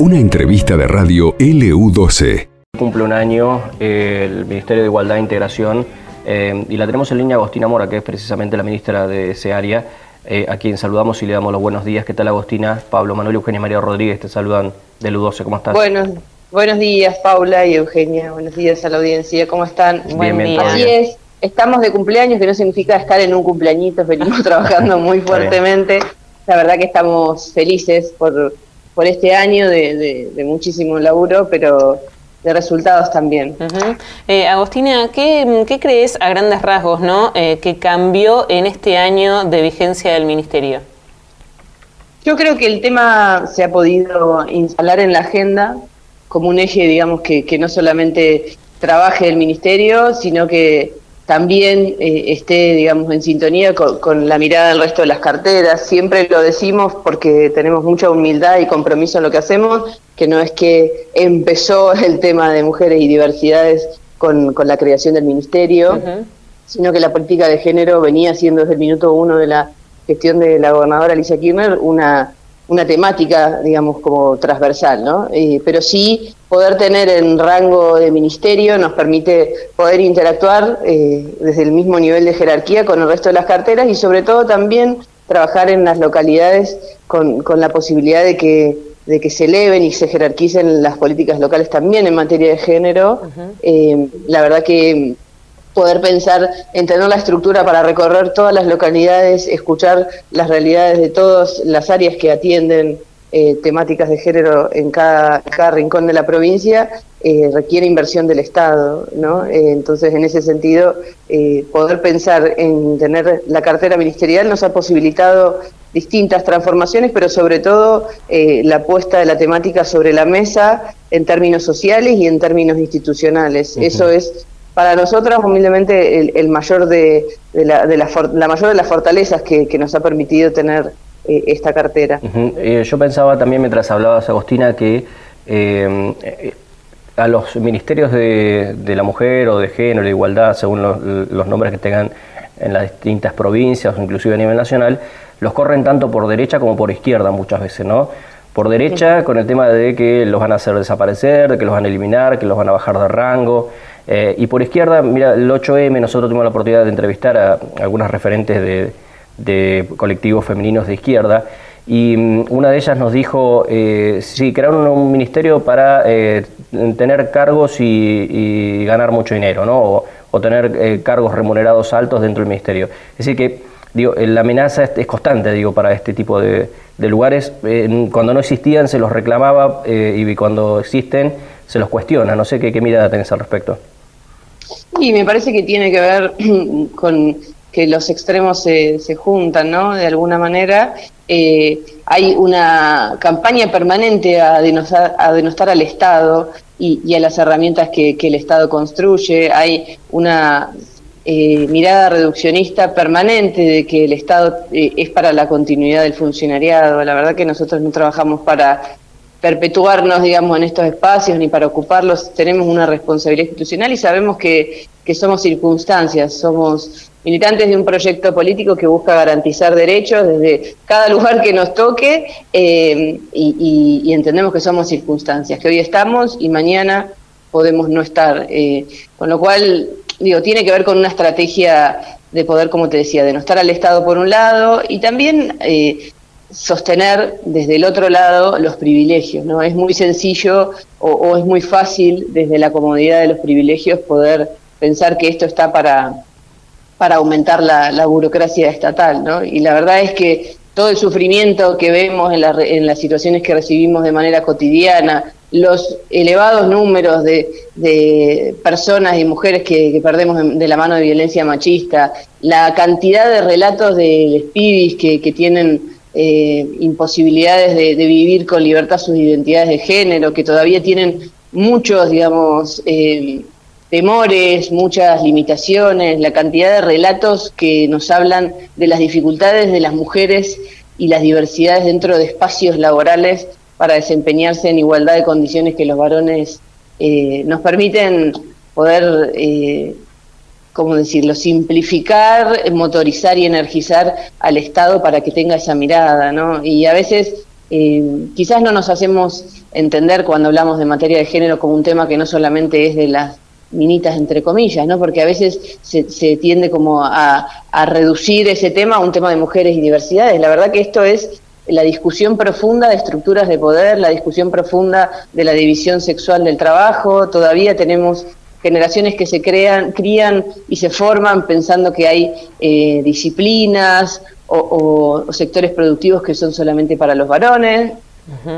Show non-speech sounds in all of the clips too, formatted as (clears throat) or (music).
Una entrevista de radio LU12. Cumple un año eh, el Ministerio de Igualdad e Integración eh, y la tenemos en línea Agostina Mora, que es precisamente la ministra de ese área, eh, a quien saludamos y le damos los buenos días. ¿Qué tal Agostina? Pablo Manuel Eugenia María Rodríguez te saludan de LU12. ¿Cómo estás? Buenos, buenos días Paula y Eugenia. Buenos días a la audiencia. ¿Cómo están? Bien, bien, todo Así es. Estamos de cumpleaños, que no significa estar en un cumpleañito, venimos (laughs) trabajando muy fuertemente. La verdad que estamos felices por, por este año de, de- de muchísimo laburo, pero de resultados también. Eh, Agostina, ¿qué, qué crees a grandes rasgos no, eh, que cambió en este año de vigencia del Ministerio? Yo creo que el tema se ha podido instalar en la agenda como un eje, digamos, que, que no solamente trabaje el ministerio, sino que también eh, esté, digamos, en sintonía con, con la mirada del resto de las carteras. Siempre lo decimos porque tenemos mucha humildad y compromiso en lo que hacemos, que no es que empezó (laughs) el tema de mujeres y diversidades con, con la creación del ministerio sino que la política de género venía siendo desde el minuto uno de la gestión de la gobernadora Alicia Kirchner una, una temática, digamos, como transversal, ¿no? Eh, pero sí poder tener en rango de ministerio nos permite poder interactuar eh, desde el mismo nivel de jerarquía con el resto de las carteras y sobre todo también trabajar en las localidades con, con la posibilidad de que de que se eleven y se jerarquicen las políticas locales también en materia de género. Eh, la verdad que poder pensar en tener la estructura para recorrer todas las localidades, escuchar las realidades de todas las áreas que atienden eh, temáticas de género en cada, cada rincón de la provincia, eh, requiere inversión del Estado. ¿no? Eh, entonces, en ese sentido, eh, poder pensar en tener la cartera ministerial nos ha posibilitado distintas transformaciones, pero sobre todo eh, la puesta de la temática sobre la mesa en términos sociales y en términos institucionales. Eso es para nosotras humildemente el, el mayor de, de la, de la, la mayor de las fortalezas que, que nos ha permitido tener eh, esta cartera. Eh, yo pensaba también mientras hablabas, Agostina, que eh, a los ministerios de, de la mujer o de género, de igualdad, según los, los nombres que tengan en las distintas provincias o inclusive a nivel nacional, los corren tanto por derecha como por izquierda muchas veces, ¿no? Por derecha con el tema de que los van a hacer desaparecer, de que los van a eliminar, que los van a bajar de rango. Eh, y por izquierda, mira, el 8M, nosotros tuvimos la oportunidad de entrevistar a algunas referentes de, de colectivos femeninos de izquierda y mm, una de ellas nos dijo, eh, sí, crear un, ministerio para eh, tener cargos y, ganar mucho dinero, ¿no? O, tener eh, cargos remunerados altos dentro del ministerio. Es decir que, digo, eh, la amenaza es, constante, digo, para este tipo de, lugares. Cuando no existían se los reclamaba y cuando existen se los cuestiona. No sé qué, qué mirada tenés al respecto. Y me parece que tiene que ver (clears throat) con que los extremos se, se juntan, ¿no? De alguna manera. Eh, hay una campaña permanente a denostar, a denostar al Estado y, y a las herramientas que, que el Estado construye. Hay una eh, mirada reduccionista permanente de que el Estado eh, es para la continuidad del funcionariado. La verdad que nosotros no trabajamos para perpetuarnos, digamos, en estos espacios ni para ocuparlos. Tenemos una responsabilidad institucional y sabemos que, que somos circunstancias, somos militantes de un proyecto político que busca garantizar derechos desde cada (laughs) lugar que nos toque eh, y, y- y entendemos que somos circunstancias, que hoy estamos y mañana podemos no estar. eh, con lo cual, digo, tiene que ver con una estrategia de poder, como te decía, de no estar al Estado por un lado y también eh, sostener desde el otro lado los privilegios, ¿no? Es muy sencillo o, o es muy fácil desde la comodidad de los privilegios poder pensar que esto está para, para aumentar la, burocracia estatal, ¿no? Y la verdad es que todo el sufrimiento que vemos en, la en las situaciones que recibimos de manera cotidiana, los elevados números de, de personas y mujeres que, perdemos de, la mano de violencia machista, la cantidad de relatos de pibis que, que tienen eh, imposibilidades de, de vivir con libertad sus identidades de género, que todavía tienen muchos, digamos, eh, temores, muchas limitaciones, la cantidad de relatos que nos hablan de las dificultades de las mujeres y las diversidades dentro de espacios laborales para desempeñarse en igualdad de condiciones que los varones eh, nos permiten poder, eh, ¿cómo decirlo?, simplificar, motorizar y energizar al Estado para que tenga esa mirada, ¿no? Y a veces eh, quizás no nos hacemos entender cuando hablamos de materia de género como un tema que no solamente es de las minitas entre comillas, ¿no? Porque a veces se, tiende como a, a, reducir ese tema a un tema de mujeres y diversidades. La verdad que esto es la discusión profunda de estructuras de poder, la discusión profunda de la división sexual del trabajo. Todavía tenemos generaciones que se crean, crían y se forman pensando que hay eh, disciplinas o, sectores productivos que son solamente para los varones.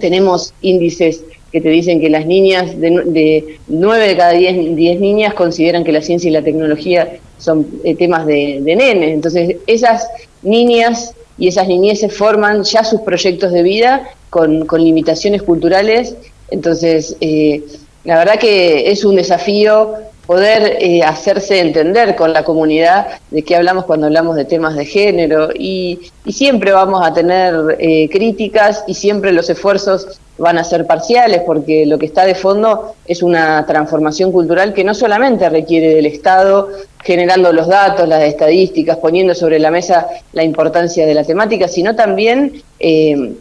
Tenemos índices que te dicen que las niñas, de, de 9 de cada 10, niñas consideran que la ciencia y la tecnología son eh, temas de, de nenes. Entonces, esas niñas y esas niñeces forman ya sus proyectos de vida con, limitaciones culturales. Entonces, eh, la verdad que es un desafío poder eh, hacerse entender con la comunidad de qué hablamos cuando hablamos de temas de género y, siempre vamos a tener críticas y siempre los esfuerzos van a ser parciales porque lo que está de fondo es una transformación cultural que no solamente requiere del Estado generando los datos, las estadísticas, poniendo sobre la mesa la importancia de la temática, sino también eh,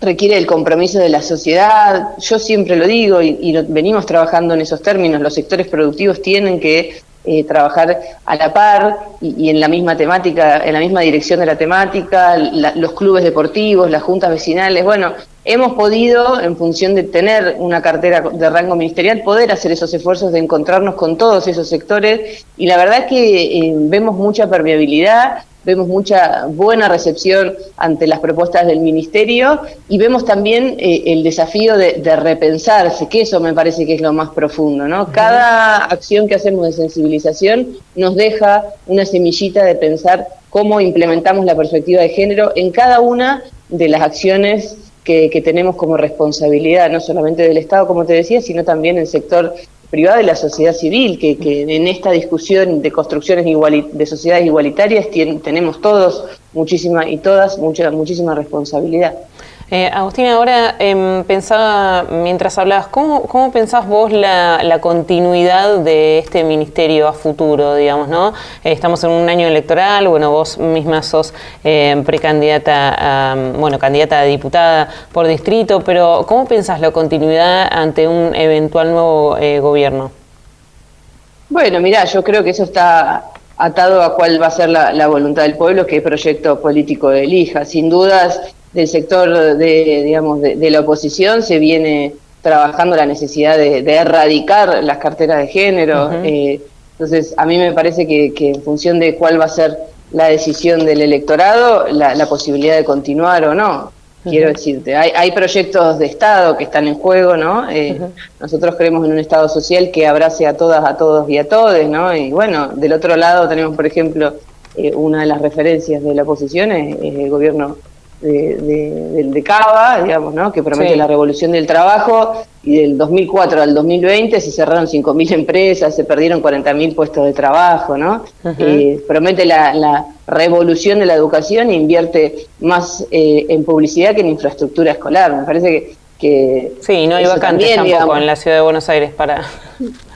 requiere el compromiso de la sociedad. Yo siempre lo digo y, venimos trabajando en esos términos, los sectores productivos tienen que eh, trabajar a la par y, en la misma temática, en la misma dirección de la temática, los clubes deportivos, las juntas vecinales. Bueno, hemos podido, en función de tener una cartera de rango ministerial, poder hacer esos esfuerzos de encontrarnos con todos esos sectores y la verdad es que eh, vemos mucha permeabilidad vemos mucha buena recepción ante las propuestas del Ministerio y vemos también eh, el desafío de, repensarse, que eso me parece que es lo más profundo. ¿no? Cada acción que hacemos de sensibilización nos deja una semillita de pensar cómo implementamos la perspectiva de género en cada una de las acciones que, que, tenemos como responsabilidad, no solamente del Estado, como te decía, sino también el sector privada y la sociedad civil, que, en esta discusión de construcciones de sociedades igualitarias tenemos todos muchísima y todas mucha, muchísima responsabilidad. Eh, Agustina, ahora em, pensaba, mientras hablabas, ¿cómo, cómo pensás vos la, continuidad de este ministerio a futuro, digamos, no? Estamos en un año electoral, bueno, vos misma sos em, precandidata, a, bueno, candidata a diputada por distrito, pero ¿cómo pensás la continuidad ante un eventual nuevo eh, gobierno? Bueno, mira, yo creo que eso está atado a cuál va a ser la, la voluntad del pueblo, qué proyecto político elija. Sin dudas, del sector de, digamos, de, la oposición se viene trabajando la necesidad de, erradicar las carteras de género. Eh, entonces, a mí me parece que, en función de cuál va a ser la decisión del electorado, la, posibilidad de continuar o no. Quiero decirte, hay, hay, proyectos de Estado que están en juego, ¿no? Eh, nosotros creemos en un Estado social que abrace a todas, a todos y a todes, ¿no? Y bueno, del otro lado tenemos, por ejemplo, eh, una de las referencias de la oposición es el gobierno de, de, Cava, digamos, ¿no? que promete la revolución del trabajo, y del 2004 al 2020 se cerraron 5.000 empresas, se perdieron 40.000 puestos de trabajo, ¿no? Eh, promete la, revolución de la educación e invierte más eh, en publicidad que en infraestructura escolar. Me parece que... que sí, no hay vacantes tampoco en la ciudad de Buenos Aires para...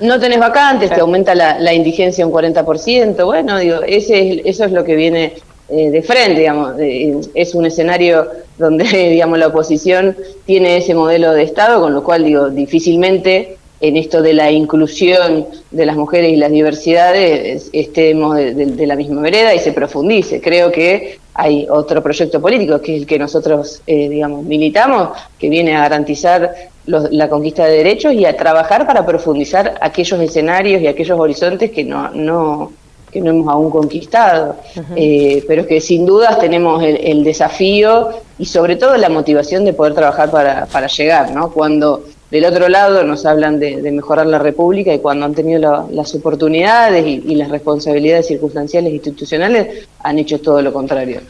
No tenés vacantes, te aumenta la, la, indigencia un 40%, bueno, digo, ese eso es lo que viene eh, de frente, digamos. es un escenario donde, (laughs) digamos, la oposición tiene ese modelo de Estado, con lo cual, digo, difícilmente en esto de la inclusión de las mujeres y las diversidades estemos de, la misma vereda y se profundice. Creo que hay otro proyecto político, que es el que nosotros, eh, digamos, militamos, que viene a garantizar la conquista de derechos y a trabajar para profundizar aquellos escenarios y aquellos horizontes que no, no que no hemos aún conquistado, eh, pero que sin dudas tenemos el, desafío y sobre todo la motivación de poder trabajar para, para llegar, ¿no? Cuando del otro lado nos hablan de, mejorar la República y cuando han tenido las oportunidades y, las responsabilidades circunstanciales e institucionales han hecho todo lo contrario.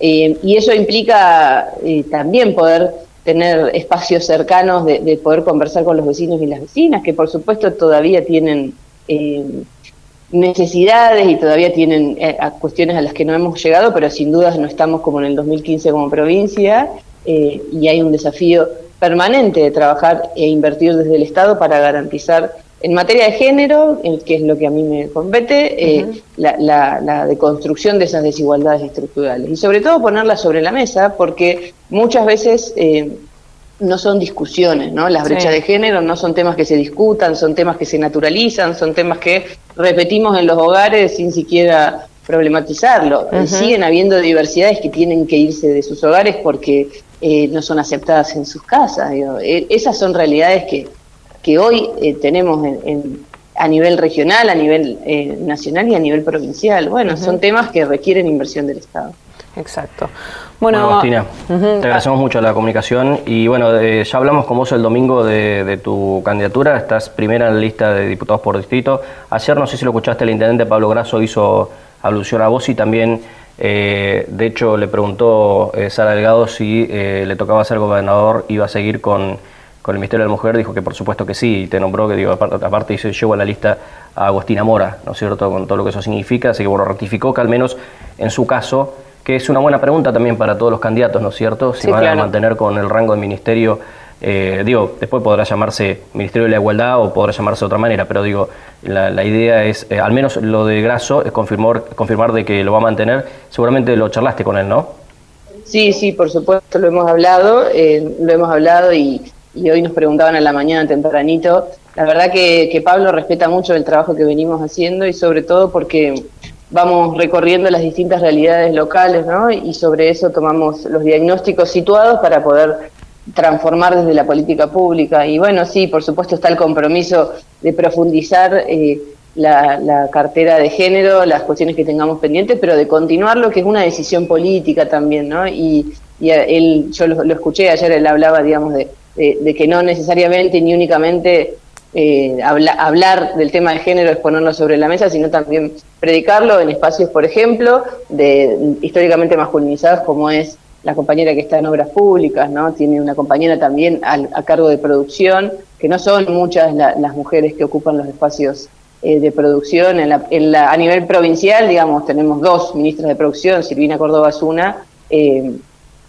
Eh, y eso implica eh, también poder tener espacios cercanos de, de, poder conversar con los vecinos y las vecinas, que por supuesto todavía tienen necesidades y todavía tienen eh, cuestiones a las que no hemos llegado, pero sin dudas no estamos como en el 2015 como provincia eh, y hay un desafío permanente de trabajar e invertir desde el Estado para garantizar en materia de género, que es lo que a mí me compete, eh, la, deconstrucción de esas desigualdades estructurales. Y sobre todo ponerlas sobre la mesa porque muchas veces eh, no son discusiones, ¿no? Las brechas de género no son temas que se discutan, son temas que se naturalizan, son temas que repetimos en los hogares sin siquiera problematizarlo. Siguen habiendo diversidades que tienen que irse de sus hogares porque eh, no son aceptadas en sus casas. esas son realidades que que hoy eh, tenemos a nivel regional, a nivel eh, nacional y a nivel provincial. Bueno, son temas que requieren inversión del Estado. Exacto. Bueno, Agostina, te agradecemos mucho la comunicación y bueno, eh, ya hablamos con vos el domingo de, tu candidatura, estás primera en la lista de diputados por distrito. Ayer, no sé si lo escuchaste, el intendente Pablo Grasso hizo alusión a vos y también, de hecho, le preguntó Sara Delgado si le tocaba ser gobernador, iba a seguir con con el Ministerio de la Mujer, dijo que por supuesto que sí, y te nombró que digo, aparte, aparte dice, llevo a la lista a Agostina Mora, ¿no es cierto?, con todo lo que eso significa, así que bueno, ratificó que al menos en su caso, que es una buena pregunta también para todos los candidatos, ¿no es cierto?, si van a mantener con el rango de ministerio, eh, digo, después podrá llamarse Ministerio de la Igualdad o podrá llamarse de otra manera, pero digo, la, idea es, eh, al menos lo de Graso, es confirmar, confirmar de que lo va a mantener, seguramente lo charlaste con él, ¿no? Sí, sí, por supuesto, lo hemos hablado, eh, lo hemos hablado y y hoy nos preguntaban en la mañana tempranito. La verdad que, Pablo respeta mucho el trabajo que venimos haciendo y sobre todo porque vamos recorriendo las distintas realidades locales, ¿no? Y sobre eso tomamos los diagnósticos situados para poder transformar desde la política pública. Y bueno, sí, por supuesto está el compromiso de profundizar eh, la, cartera de género, las cuestiones que tengamos pendientes, pero de continuar lo que es una decisión política también, ¿no? Y, él, yo lo escuché ayer, él hablaba, digamos, de, de, que no necesariamente ni únicamente eh, hablar del tema de género es ponerlo sobre la mesa, sino también predicarlo en espacios, por ejemplo, de históricamente masculinizados como es la compañera que está en obras públicas, ¿no? Tiene una compañera también a cargo de producción, que no son muchas las mujeres que ocupan los espacios eh, de producción. En la, a nivel provincial, digamos, tenemos dos ministras de producción, Silvina Córdoba es una, eh,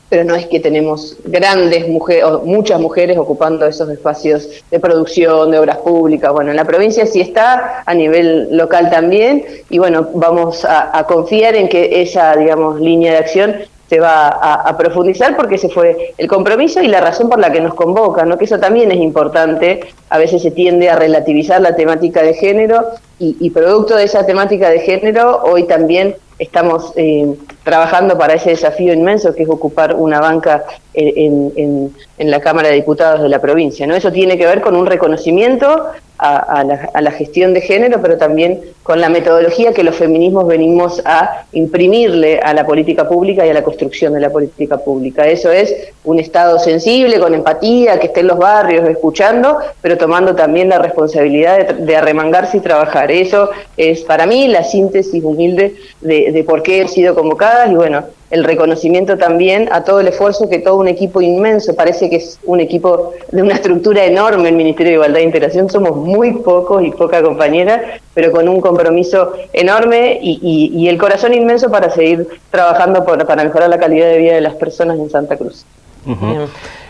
pero no es que tenemos grandes mujeres, o muchas mujeres ocupando esos espacios de producción, de obras públicas. Bueno, en la provincia sí está, a nivel local también, y bueno, vamos a, confiar en que esa, digamos, línea de acción se va a, profundizar porque ese fue el compromiso y la razón por la que nos convoca, ¿no? que eso también es importante, a veces se tiende a relativizar la temática de género y, y producto de esa temática de género, hoy también estamos eh, trabajando para ese desafío inmenso que es ocupar una banca en, en, en, la Cámara de Diputados de la provincia. ¿no? Eso tiene que ver con un reconocimiento a, la, gestión de género, pero también con la metodología que los feminismos venimos a imprimirle a la política pública y a la construcción de la política pública. Eso es un Estado sensible, con empatía, que esté en los barrios escuchando, pero tomando también la responsabilidad de, arremangarse y trabajar. Eso es para mí la síntesis humilde de, de por qué he sido convocada y bueno, el reconocimiento también a todo el esfuerzo que todo un equipo inmenso, parece que es un equipo de una estructura enorme el Ministerio de Igualdad e Integración, somos muy pocos y poca compañera, pero con un compromiso enorme y, el corazón inmenso para seguir trabajando para mejorar la calidad de vida de las personas en Santa Cruz.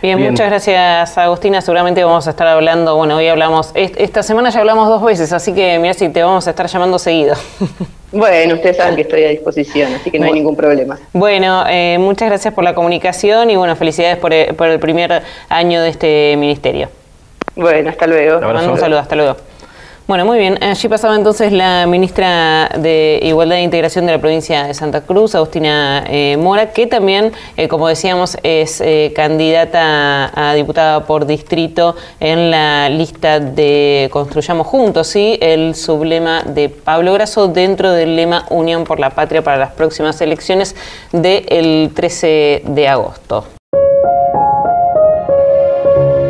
Bien. muchas gracias Agustina. Seguramente vamos a estar hablando, bueno, hoy hablamos, esta semana ya hablamos dos veces, así que mira si te vamos a estar llamando seguido. (laughs) Bueno, ustedes saben que estoy a disposición, así que no hay ningún problema. Bueno, eh, muchas gracias por la comunicación y bueno, felicidades por el, por el primer año de este ministerio. Bueno, hasta luego. Un saludo, hasta luego. Bueno, muy bien. Allí pasaba entonces la ministra de Igualdad e Integración de la provincia de Santa Cruz, Agustina eh, Mora, que también, eh, como decíamos, es eh, candidata a diputada por distrito en la lista de Construyamos Juntos, ¿sí? el sublema de Pablo Grasso dentro del lema Unión por la Patria para las próximas elecciones del 13 de agosto.